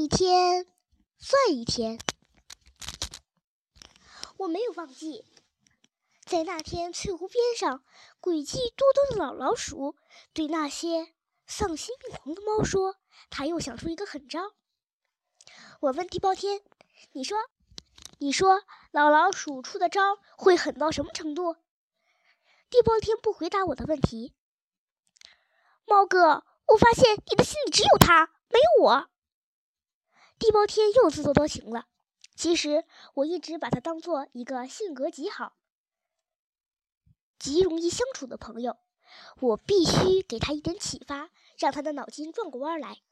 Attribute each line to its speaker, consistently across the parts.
Speaker 1: 一天算一天。我没有忘记，在那天翠湖边上，诡计多端的老老鼠对那些丧心病狂的猫说：“他又想出一个狠招。”我问地包天：“你说，你说老老鼠出的招会狠到什么程度？”地包天不回答我的问题。猫哥，我发现你的心里只有他，没有我。地包天又自作多情了。其实我一直把他当做一个性格极好、极容易相处的朋友。我必须给他一点启发，让他的脑筋转过弯来。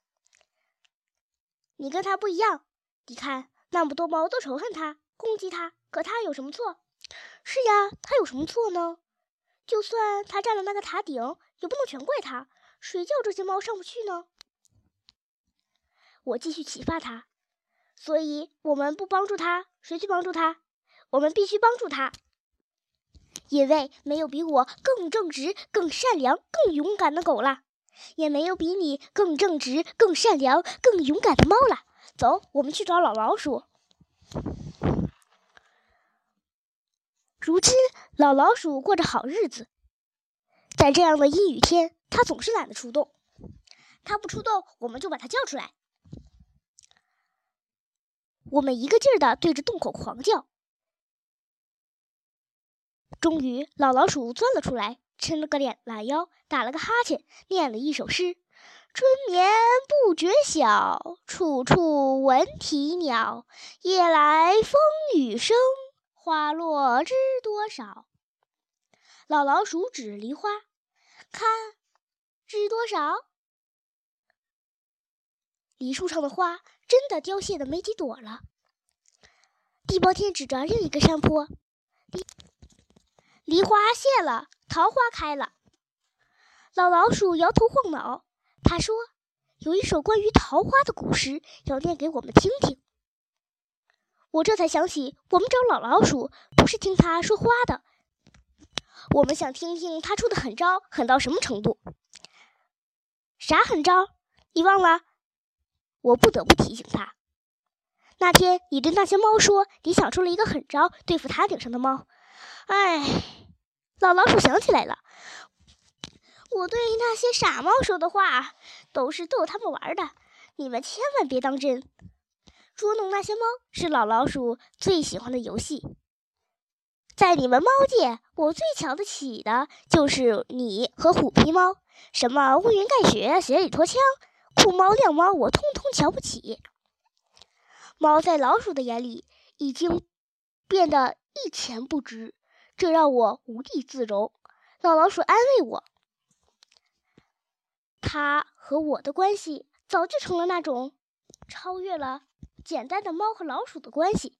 Speaker 1: 你跟他不一样，你看那么多猫都仇恨他、攻击他，可他有什么错？是呀，他有什么错呢？就算他占了那个塔顶，也不能全怪他。谁叫这些猫上不去呢？我继续启发他，所以我们不帮助他，谁去帮助他？我们必须帮助他，因为没有比我更正直、更善良、更勇敢的狗了。也没有比你更正直、更善良、更勇敢的猫了。走，我们去找老老鼠。如今，老老鼠过着好日子，在这样的阴雨天，它总是懒得出动。它不出动，我们就把它叫出来。我们一个劲儿的对着洞口狂叫。终于，老老鼠钻了出来。伸了个脸懒腰，打了个哈欠，念了一首诗：“春眠不觉晓，处处闻啼鸟。夜来风雨声，花落知多少。”老老鼠指梨花，看，知多少？梨树上的花真的凋谢的没几朵了。地包天指着另一个山坡，梨梨花谢了。桃花开了，老老鼠摇头晃脑。他说：“有一首关于桃花的古诗，要念给我们听听。”我这才想起，我们找老老鼠不是听他说花的，我们想听听他出的狠招狠到什么程度。啥狠招？你忘了？我不得不提醒他。那天你对那些猫说，你想出了一个狠招对付塔顶上的猫。哎。老老鼠想起来了，我对那些傻猫说的话都是逗他们玩的，你们千万别当真。捉弄那些猫是老老鼠最喜欢的游戏，在你们猫界，我最瞧得起的就是你和虎皮猫。什么乌云盖雪、雪里脱枪、酷猫亮猫，我通通瞧不起。猫在老鼠的眼里已经变得一钱不值。这让我无地自容。老老鼠安慰我：“他和我的关系早就成了那种超越了简单的猫和老鼠的关系。”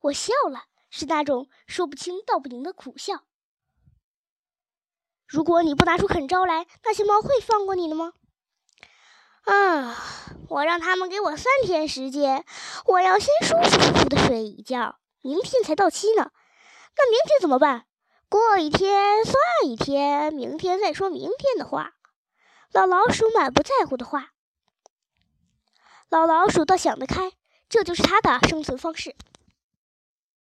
Speaker 1: 我笑了，是那种说不清道不明的苦笑。如果你不拿出狠招来，那些猫会放过你的吗？啊！我让他们给我三天时间，我要先舒舒服服的睡一觉，明天才到期呢。那明天怎么办？过一天算一天，明天再说明天的话。老老鼠满不在乎的话。老老鼠倒想得开，这就是它的生存方式。